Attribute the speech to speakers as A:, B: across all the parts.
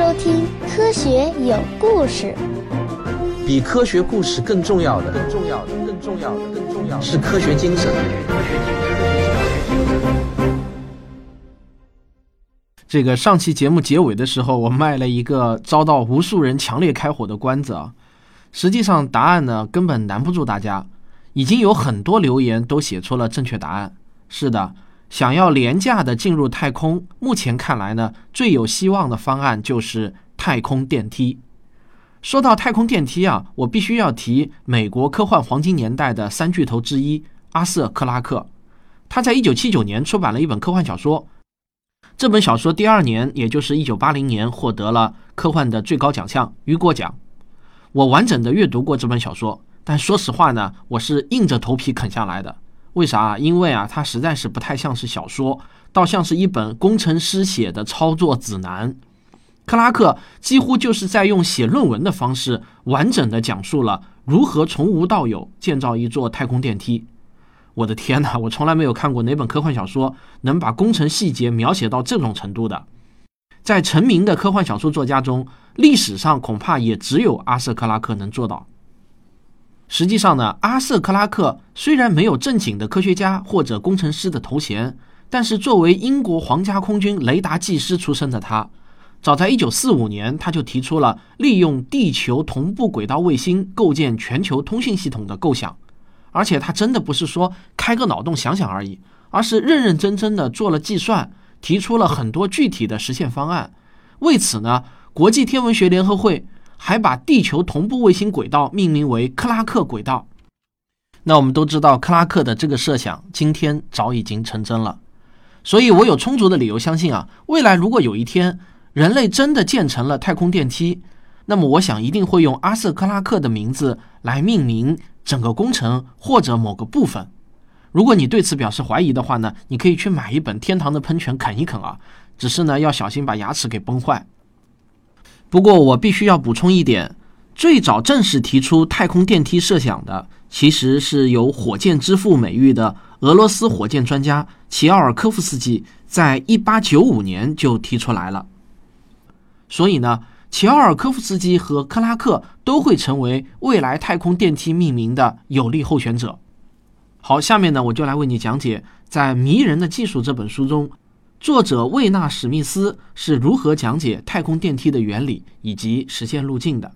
A: 收听《科学有故事》。
B: 比科学故事更重要的，更重要的，更重要的，更重要的是科学精神。
C: 这个上期节目结尾的时候，我卖了一个遭到无数人强烈开火的关子啊。实际上，答案呢根本难不住大家，已经有很多留言都写出了正确答案。是的。想要廉价的进入太空，目前看来呢，最有希望的方案就是太空电梯。说到太空电梯啊，我必须要提美国科幻黄金年代的三巨头之一阿瑟·克拉克。他在一九七九年出版了一本科幻小说，这本小说第二年，也就是一九八零年，获得了科幻的最高奖项雨果奖。我完整的阅读过这本小说，但说实话呢，我是硬着头皮啃下来的。为啥？因为啊，它实在是不太像是小说，倒像是一本工程师写的操作指南。克拉克几乎就是在用写论文的方式，完整的讲述了如何从无到有建造一座太空电梯。我的天哪！我从来没有看过哪本科幻小说能把工程细节描写到这种程度的。在成名的科幻小说作家中，历史上恐怕也只有阿瑟·克拉克能做到。实际上呢，阿瑟·克拉克虽然没有正经的科学家或者工程师的头衔，但是作为英国皇家空军雷达技师出身的他，早在1945年他就提出了利用地球同步轨道卫星构建全球通信系统的构想，而且他真的不是说开个脑洞想想而已，而是认认真真的做了计算，提出了很多具体的实现方案。为此呢，国际天文学联合会。还把地球同步卫星轨道命名为克拉克轨道。那我们都知道，克拉克的这个设想今天早已经成真了。所以我有充足的理由相信啊，未来如果有一天人类真的建成了太空电梯，那么我想一定会用阿瑟·克拉克的名字来命名整个工程或者某个部分。如果你对此表示怀疑的话呢，你可以去买一本《天堂的喷泉》啃一啃啊，只是呢要小心把牙齿给崩坏。不过我必须要补充一点，最早正式提出太空电梯设想的，其实是有“火箭之父”美誉的俄罗斯火箭专家齐奥尔科夫斯基，在一八九五年就提出来了。所以呢，齐奥尔科夫斯基和克拉克都会成为未来太空电梯命名的有力候选者。好，下面呢，我就来为你讲解在《迷人的技术》这本书中。作者魏纳·史密斯是如何讲解太空电梯的原理以及实现路径的？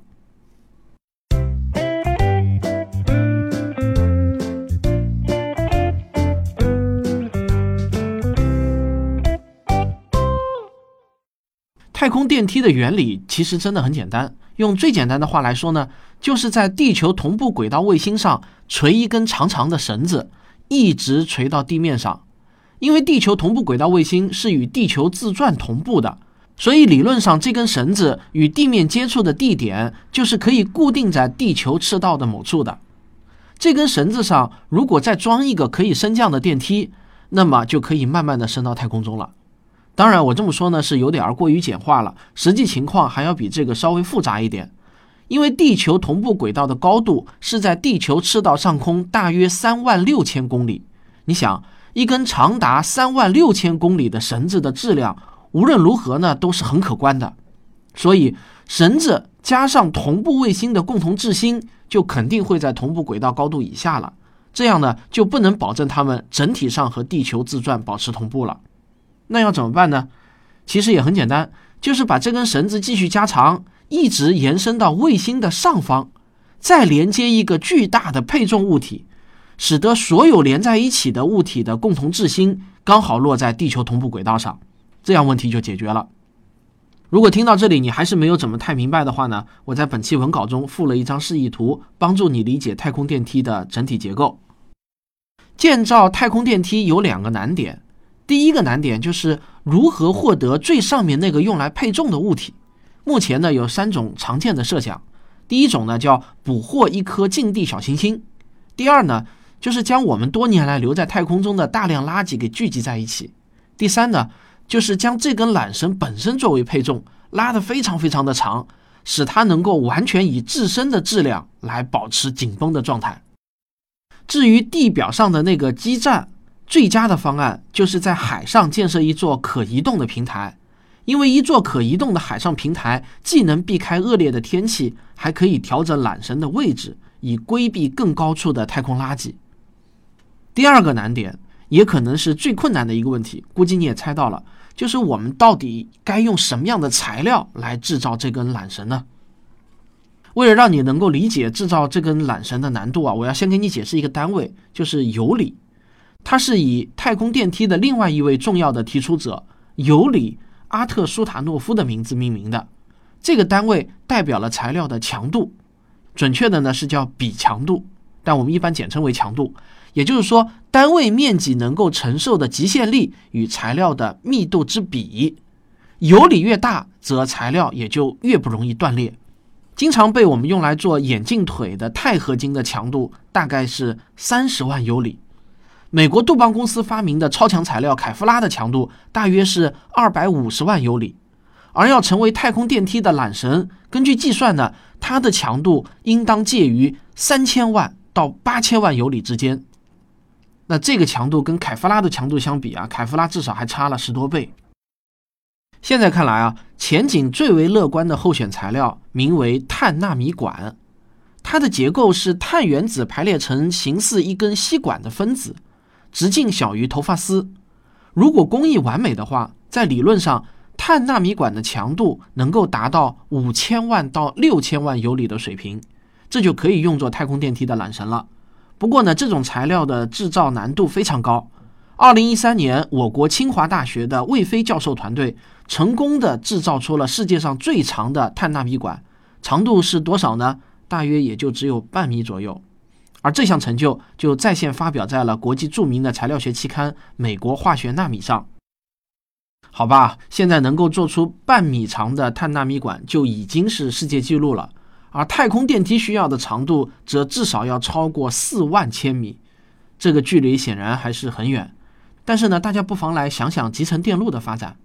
C: 太空电梯的原理其实真的很简单，用最简单的话来说呢，就是在地球同步轨道卫星上垂一根长长的绳子，一直垂到地面上。因为地球同步轨道卫星是与地球自转同步的，所以理论上这根绳子与地面接触的地点就是可以固定在地球赤道的某处的。这根绳子上如果再装一个可以升降的电梯，那么就可以慢慢的升到太空中了。当然，我这么说呢是有点儿过于简化了，实际情况还要比这个稍微复杂一点。因为地球同步轨道的高度是在地球赤道上空大约三万六千公里，你想。一根长达三万六千公里的绳子的质量，无论如何呢都是很可观的，所以绳子加上同步卫星的共同质心，就肯定会在同步轨道高度以下了。这样呢就不能保证它们整体上和地球自转保持同步了。那要怎么办呢？其实也很简单，就是把这根绳子继续加长，一直延伸到卫星的上方，再连接一个巨大的配重物体。使得所有连在一起的物体的共同质心刚好落在地球同步轨道上，这样问题就解决了。如果听到这里你还是没有怎么太明白的话呢，我在本期文稿中附了一张示意图，帮助你理解太空电梯的整体结构。建造太空电梯有两个难点，第一个难点就是如何获得最上面那个用来配重的物体。目前呢有三种常见的设想，第一种呢叫捕获一颗近地小行星，第二呢。就是将我们多年来留在太空中的大量垃圾给聚集在一起。第三呢，就是将这根缆绳本身作为配重，拉得非常非常的长，使它能够完全以自身的质量来保持紧绷的状态。至于地表上的那个基站，最佳的方案就是在海上建设一座可移动的平台，因为一座可移动的海上平台，既能避开恶劣的天气，还可以调整缆绳的位置，以规避更高处的太空垃圾。第二个难点，也可能是最困难的一个问题，估计你也猜到了，就是我们到底该用什么样的材料来制造这根缆绳呢？为了让你能够理解制造这根缆绳的难度啊，我要先给你解释一个单位，就是尤里，它是以太空电梯的另外一位重要的提出者尤里。阿特舒塔诺夫的名字命名的，这个单位代表了材料的强度，准确的呢是叫比强度，但我们一般简称为强度。也就是说，单位面积能够承受的极限力与材料的密度之比，游离越大，则材料也就越不容易断裂。经常被我们用来做眼镜腿的钛合金的强度大概是三十万游离。美国杜邦公司发明的超强材料凯夫拉的强度大约是二百五十万尤里，而要成为太空电梯的缆绳，根据计算呢，它的强度应当介于三千万到八千万尤里之间。那这个强度跟凯夫拉的强度相比啊，凯夫拉至少还差了十多倍。现在看来啊，前景最为乐观的候选材料名为碳纳米管，它的结构是碳原子排列成形似一根吸管的分子。直径小于头发丝，如果工艺完美的话，在理论上，碳纳米管的强度能够达到五千万到六千万尤里的水平，这就可以用作太空电梯的缆绳了。不过呢，这种材料的制造难度非常高。二零一三年，我国清华大学的魏飞教授团队成功的制造出了世界上最长的碳纳米管，长度是多少呢？大约也就只有半米左右。而这项成就就在线发表在了国际著名的材料学期刊《美国化学纳米》上。好吧，现在能够做出半米长的碳纳米管就已经是世界纪录了，而太空电梯需要的长度则至少要超过四万千米，这个距离显然还是很远。但是呢，大家不妨来想想集成电路的发展，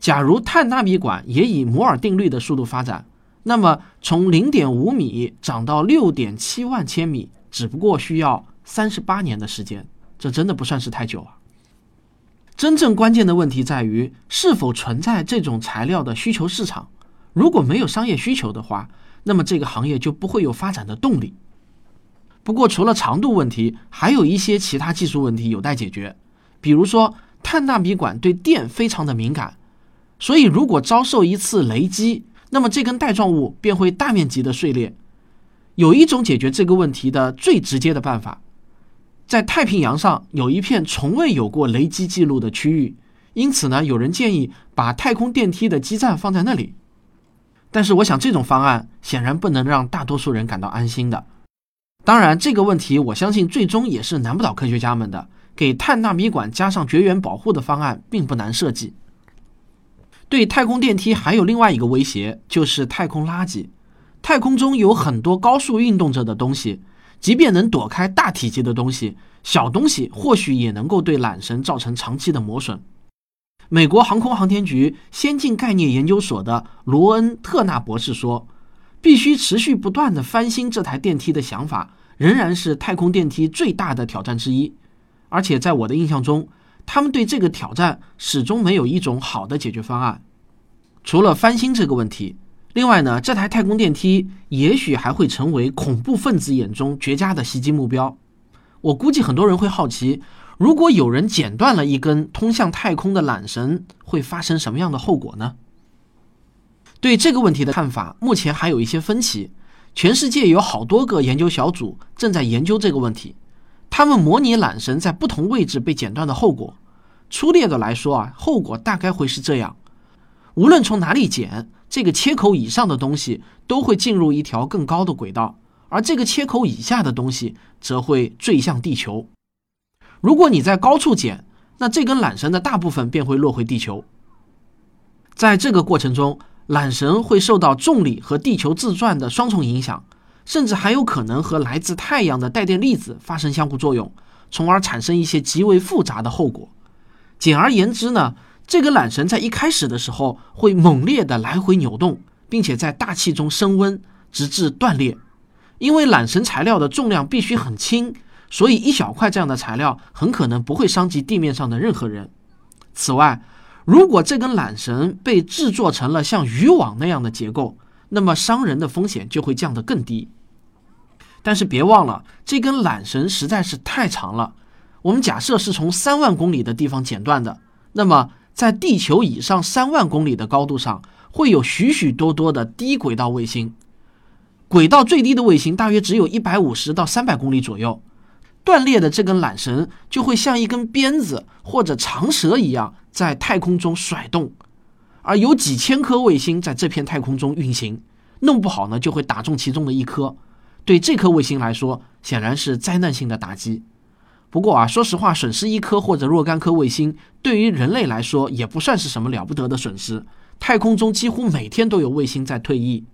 C: 假如碳纳米管也以摩尔定律的速度发展，那么从零点五米涨到六点七万千米。只不过需要三十八年的时间，这真的不算是太久啊。真正关键的问题在于是否存在这种材料的需求市场。如果没有商业需求的话，那么这个行业就不会有发展的动力。不过，除了长度问题，还有一些其他技术问题有待解决。比如说，碳纳米管对电非常的敏感，所以如果遭受一次雷击，那么这根带状物便会大面积的碎裂。有一种解决这个问题的最直接的办法，在太平洋上有一片从未有过雷击记录的区域，因此呢，有人建议把太空电梯的基站放在那里。但是，我想这种方案显然不能让大多数人感到安心的。当然，这个问题我相信最终也是难不倒科学家们的。给碳纳米管加上绝缘保护的方案并不难设计。对太空电梯还有另外一个威胁，就是太空垃圾。太空中有很多高速运动着的东西，即便能躲开大体积的东西，小东西或许也能够对缆绳造成长期的磨损。美国航空航天局先进概念研究所的罗恩·特纳博士说：“必须持续不断的翻新这台电梯的想法，仍然是太空电梯最大的挑战之一。而且在我的印象中，他们对这个挑战始终没有一种好的解决方案，除了翻新这个问题。”另外呢，这台太空电梯也许还会成为恐怖分子眼中绝佳的袭击目标。我估计很多人会好奇，如果有人剪断了一根通向太空的缆绳，会发生什么样的后果呢？对这个问题的看法，目前还有一些分歧。全世界有好多个研究小组正在研究这个问题，他们模拟缆绳在不同位置被剪断的后果。粗略的来说啊，后果大概会是这样：无论从哪里剪。这个切口以上的东西都会进入一条更高的轨道，而这个切口以下的东西则会坠向地球。如果你在高处剪，那这根缆绳的大部分便会落回地球。在这个过程中，缆绳会受到重力和地球自转的双重影响，甚至还有可能和来自太阳的带电粒子发生相互作用，从而产生一些极为复杂的后果。简而言之呢？这个缆绳在一开始的时候会猛烈的来回扭动，并且在大气中升温，直至断裂。因为缆绳材料的重量必须很轻，所以一小块这样的材料很可能不会伤及地面上的任何人。此外，如果这根缆绳被制作成了像渔网那样的结构，那么伤人的风险就会降得更低。但是别忘了，这根缆绳实在是太长了。我们假设是从三万公里的地方剪断的，那么在地球以上三万公里的高度上，会有许许多多的低轨道卫星。轨道最低的卫星大约只有一百五十到三百公里左右。断裂的这根缆绳就会像一根鞭子或者长蛇一样在太空中甩动，而有几千颗卫星在这片太空中运行，弄不好呢就会打中其中的一颗。对这颗卫星来说，显然是灾难性的打击。不过啊，说实话，损失一颗或者若干颗卫星，对于人类来说也不算是什么了不得的损失。太空中几乎每天都有卫星在退役。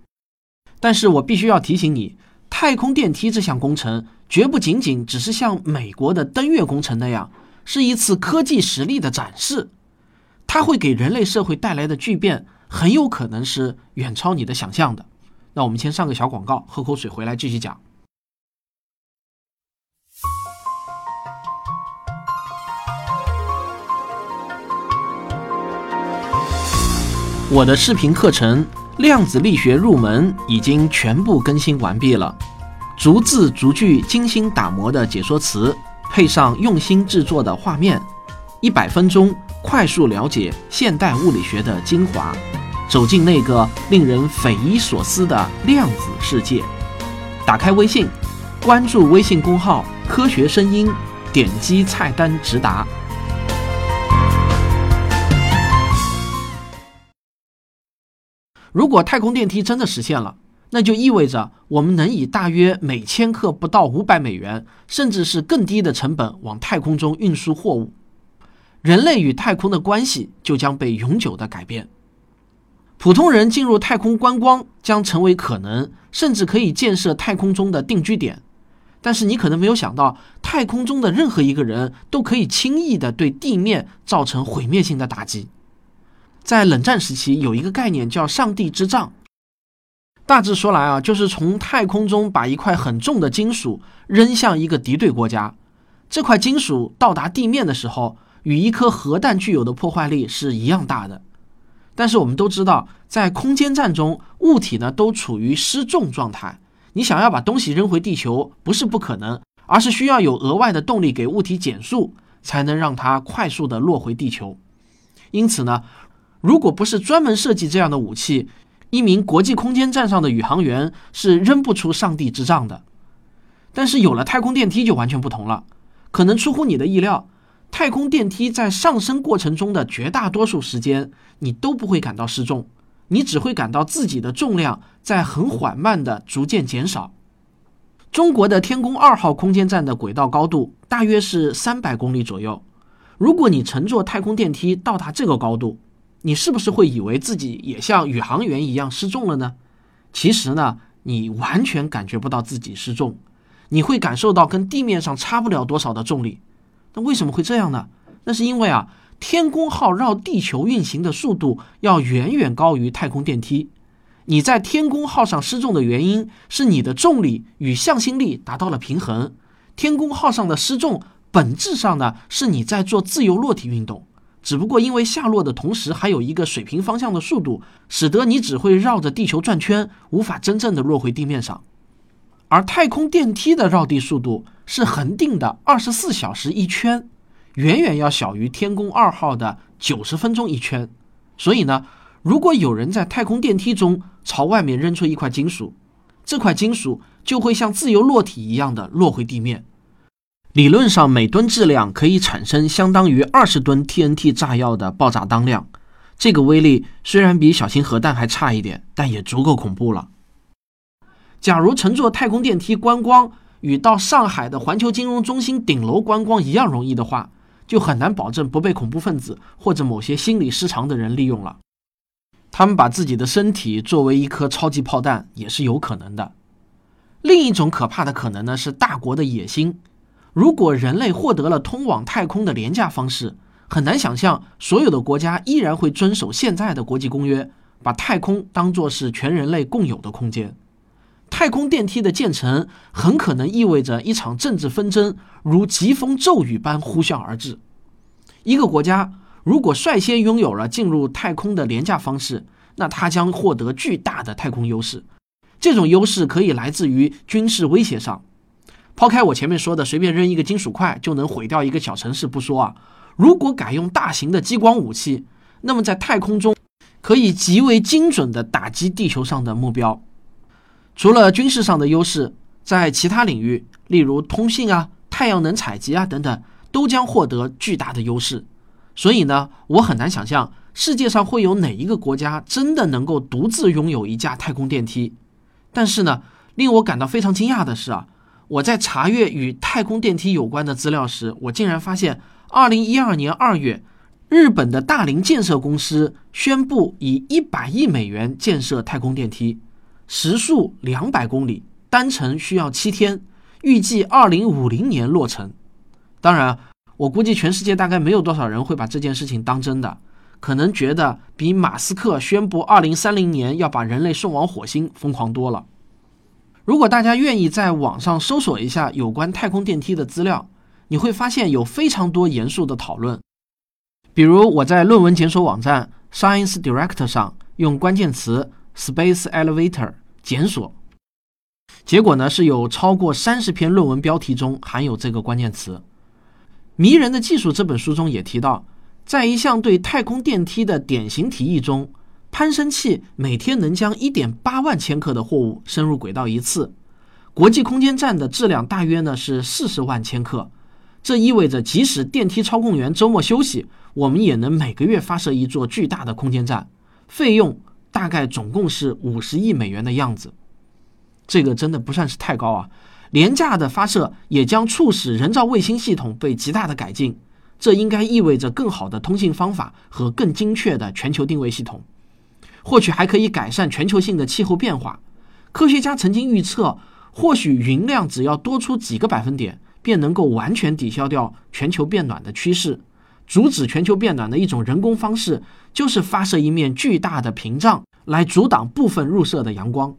C: 但是我必须要提醒你。太空电梯这项工程绝不仅仅只是像美国的登月工程那样，是一次科技实力的展示。它会给人类社会带来的巨变，很有可能是远超你的想象的。那我们先上个小广告，喝口水，回来继续讲。我的视频课程。量子力学入门已经全部更新完毕了，逐字逐句精心打磨的解说词，配上用心制作的画面，一百分钟快速了解现代物理学的精华，走进那个令人匪夷所思的量子世界。打开微信，关注微信公号“科学声音”，点击菜单直达。如果太空电梯真的实现了，那就意味着我们能以大约每千克不到五百美元，甚至是更低的成本往太空中运输货物，人类与太空的关系就将被永久的改变。普通人进入太空观光将成为可能，甚至可以建设太空中的定居点。但是你可能没有想到，太空中的任何一个人都可以轻易的对地面造成毁灭性的打击。在冷战时期，有一个概念叫“上帝之杖”。大致说来啊，就是从太空中把一块很重的金属扔向一个敌对国家，这块金属到达地面的时候，与一颗核弹具有的破坏力是一样大的。但是我们都知道，在空间站中，物体呢都处于失重状态。你想要把东西扔回地球，不是不可能，而是需要有额外的动力给物体减速，才能让它快速的落回地球。因此呢。如果不是专门设计这样的武器，一名国际空间站上的宇航员是扔不出上帝之杖的。但是有了太空电梯就完全不同了。可能出乎你的意料，太空电梯在上升过程中的绝大多数时间，你都不会感到失重，你只会感到自己的重量在很缓慢的逐渐减少。中国的天宫二号空间站的轨道高度大约是三百公里左右。如果你乘坐太空电梯到达这个高度，你是不是会以为自己也像宇航员一样失重了呢？其实呢，你完全感觉不到自己失重，你会感受到跟地面上差不了多少的重力。那为什么会这样呢？那是因为啊，天宫号绕地球运行的速度要远远高于太空电梯。你在天宫号上失重的原因是你的重力与向心力达到了平衡。天宫号上的失重本质上呢，是你在做自由落体运动。只不过因为下落的同时还有一个水平方向的速度，使得你只会绕着地球转圈，无法真正的落回地面上。而太空电梯的绕地速度是恒定的二十四小时一圈，远远要小于天宫二号的九十分钟一圈。所以呢，如果有人在太空电梯中朝外面扔出一块金属，这块金属就会像自由落体一样的落回地面。理论上，每吨质量可以产生相当于二十吨 TNT 炸药的爆炸当量。这个威力虽然比小型核弹还差一点，但也足够恐怖了。假如乘坐太空电梯观光与到上海的环球金融中心顶楼观光一样容易的话，就很难保证不被恐怖分子或者某些心理失常的人利用了。他们把自己的身体作为一颗超级炮弹也是有可能的。另一种可怕的可能呢，是大国的野心。如果人类获得了通往太空的廉价方式，很难想象所有的国家依然会遵守现在的国际公约，把太空当作是全人类共有的空间。太空电梯的建成很可能意味着一场政治纷争如疾风骤雨般呼啸而至。一个国家如果率先拥有了进入太空的廉价方式，那它将获得巨大的太空优势。这种优势可以来自于军事威胁上。抛开我前面说的随便扔一个金属块就能毁掉一个小城市不说啊，如果改用大型的激光武器，那么在太空中可以极为精准地打击地球上的目标。除了军事上的优势，在其他领域，例如通信啊、太阳能采集啊等等，都将获得巨大的优势。所以呢，我很难想象世界上会有哪一个国家真的能够独自拥有一架太空电梯。但是呢，令我感到非常惊讶的是啊。我在查阅与太空电梯有关的资料时，我竟然发现，二零一二年二月，日本的大林建设公司宣布以一百亿美元建设太空电梯，时速两百公里，单程需要七天，预计二零五零年落成。当然，我估计全世界大概没有多少人会把这件事情当真的，可能觉得比马斯克宣布二零三零年要把人类送往火星疯狂多了。如果大家愿意在网上搜索一下有关太空电梯的资料，你会发现有非常多严肃的讨论。比如我在论文检索网站 Science Direct 上用关键词 “space elevator” 检索，结果呢是有超过三十篇论文标题中含有这个关键词。《迷人的技术》这本书中也提到，在一项对太空电梯的典型提议中。攀升器每天能将一点八万千克的货物升入轨道一次，国际空间站的质量大约呢是四十万千克，这意味着即使电梯操控员周末休息，我们也能每个月发射一座巨大的空间站，费用大概总共是五十亿美元的样子。这个真的不算是太高啊！廉价的发射也将促使人造卫星系统被极大的改进，这应该意味着更好的通信方法和更精确的全球定位系统。或许还可以改善全球性的气候变化。科学家曾经预测，或许云量只要多出几个百分点，便能够完全抵消掉全球变暖的趋势。阻止全球变暖的一种人工方式，就是发射一面巨大的屏障来阻挡部分入射的阳光。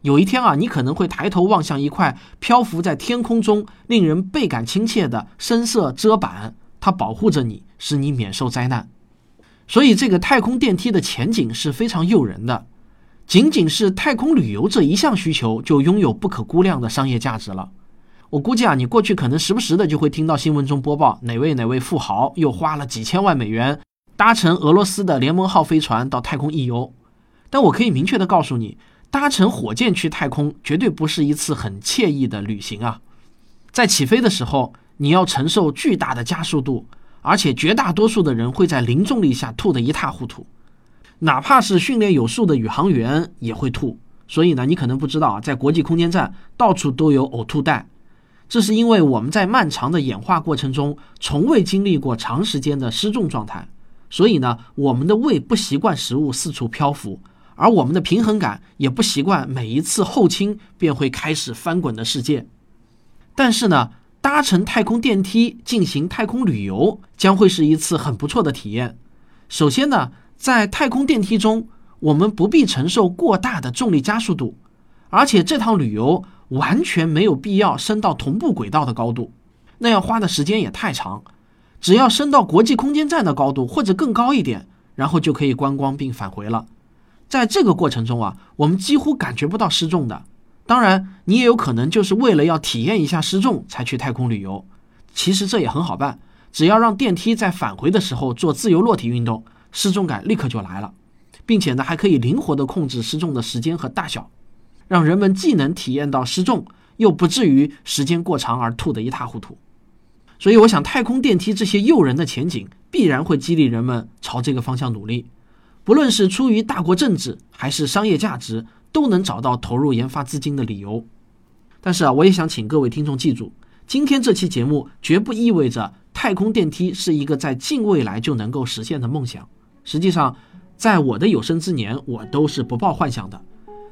C: 有一天啊，你可能会抬头望向一块漂浮在天空中、令人倍感亲切的深色遮板，它保护着你，使你免受灾难。所以，这个太空电梯的前景是非常诱人的。仅仅是太空旅游这一项需求，就拥有不可估量的商业价值了。我估计啊，你过去可能时不时的就会听到新闻中播报哪位哪位富豪又花了几千万美元搭乘俄罗斯的联盟号飞船到太空一游。但我可以明确的告诉你，搭乘火箭去太空绝对不是一次很惬意的旅行啊！在起飞的时候，你要承受巨大的加速度。而且绝大多数的人会在零重力下吐得一塌糊涂，哪怕是训练有素的宇航员也会吐。所以呢，你可能不知道啊，在国际空间站到处都有呕吐袋，这是因为我们在漫长的演化过程中从未经历过长时间的失重状态，所以呢，我们的胃不习惯食物四处漂浮，而我们的平衡感也不习惯每一次后倾便会开始翻滚的世界。但是呢。搭乘太空电梯进行太空旅游将会是一次很不错的体验。首先呢，在太空电梯中，我们不必承受过大的重力加速度，而且这趟旅游完全没有必要升到同步轨道的高度，那样花的时间也太长。只要升到国际空间站的高度或者更高一点，然后就可以观光并返回了。在这个过程中啊，我们几乎感觉不到失重的。当然，你也有可能就是为了要体验一下失重才去太空旅游。其实这也很好办，只要让电梯在返回的时候做自由落体运动，失重感立刻就来了，并且呢还可以灵活的控制失重的时间和大小，让人们既能体验到失重，又不至于时间过长而吐得一塌糊涂。所以，我想太空电梯这些诱人的前景必然会激励人们朝这个方向努力，不论是出于大国政治还是商业价值。都能找到投入研发资金的理由，但是啊，我也想请各位听众记住，今天这期节目绝不意味着太空电梯是一个在近未来就能够实现的梦想。实际上，在我的有生之年，我都是不抱幻想的。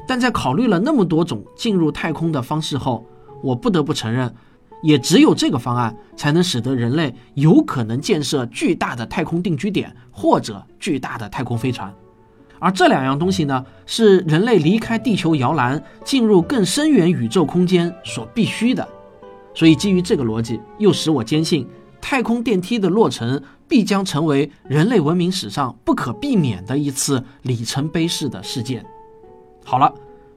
C: 但在考虑了那么多种进入太空的方式后，我不得不承认，也只有这个方案才能使得人类有可能建设巨大的太空定居点或者巨大的太空飞船。而这两样东西呢，是人类离开地球摇篮，进入更深远宇宙空间所必须的。所以，基于这个逻辑，又使我坚信，太空电梯的落成必将成为人类文明史上不可避免的一次里程碑式的事件。好了，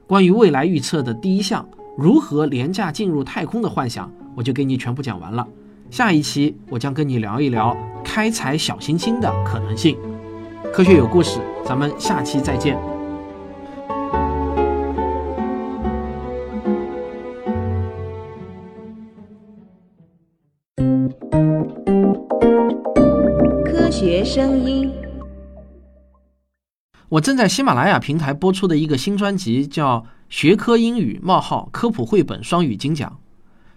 C: 关于未来预测的第一项如何廉价进入太空的幻想，我就给你全部讲完了。下一期我将跟你聊一聊开采小行星的可能性。科学有故事，咱们下期再见。
D: 科学声音。
C: 我正在喜马拉雅平台播出的一个新专辑叫《学科英语冒号科普绘本双语精讲》。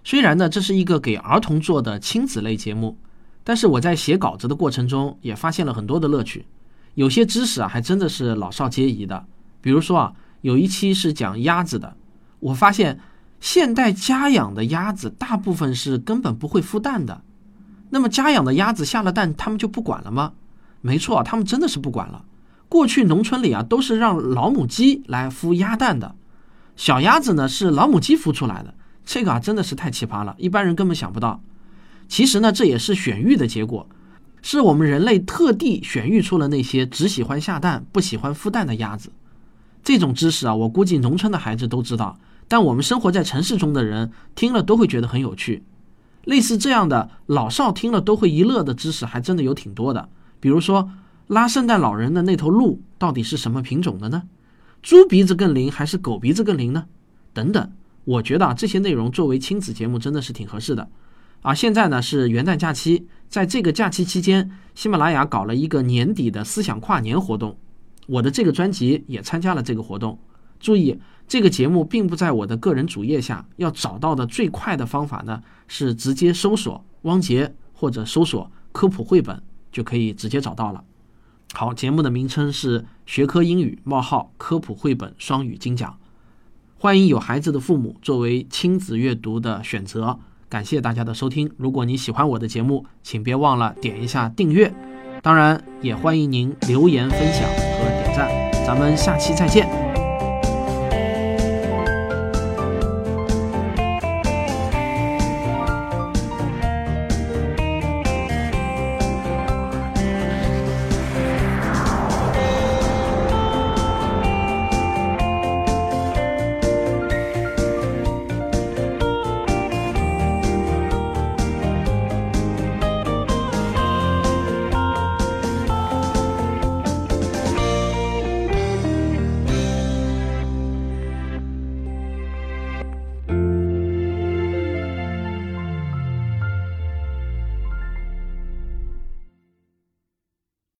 C: 虽然呢，这是一个给儿童做的亲子类节目，但是我在写稿子的过程中也发现了很多的乐趣。有些知识啊，还真的是老少皆宜的。比如说啊，有一期是讲鸭子的，我发现现代家养的鸭子大部分是根本不会孵蛋的。那么家养的鸭子下了蛋，他们就不管了吗？没错，他们真的是不管了。过去农村里啊，都是让老母鸡来孵鸭蛋的，小鸭子呢是老母鸡孵出来的，这个啊真的是太奇葩了，一般人根本想不到。其实呢，这也是选育的结果，是我们人类特地选育出了那些只喜欢下蛋、不喜欢孵蛋的鸭子。这种知识啊，我估计农村的孩子都知道，但我们生活在城市中的人听了都会觉得很有趣。类似这样的老少听了都会一乐的知识，还真的有挺多的，比如说。拉圣诞老人的那头鹿到底是什么品种的呢？猪鼻子更灵还是狗鼻子更灵呢？等等，我觉得啊，这些内容作为亲子节目真的是挺合适的。啊，现在呢是元旦假期，在这个假期期间，喜马拉雅搞了一个年底的思想跨年活动，我的这个专辑也参加了这个活动。注意，这个节目并不在我的个人主页下，要找到的最快的方法呢是直接搜索汪杰或者搜索科普绘本就可以直接找到了。好，节目的名称是学科英语冒号科普绘本双语精讲，欢迎有孩子的父母作为亲子阅读的选择。感谢大家的收听，如果你喜欢我的节目，请别忘了点一下订阅，当然也欢迎您留言分享和点赞。咱们下期再见。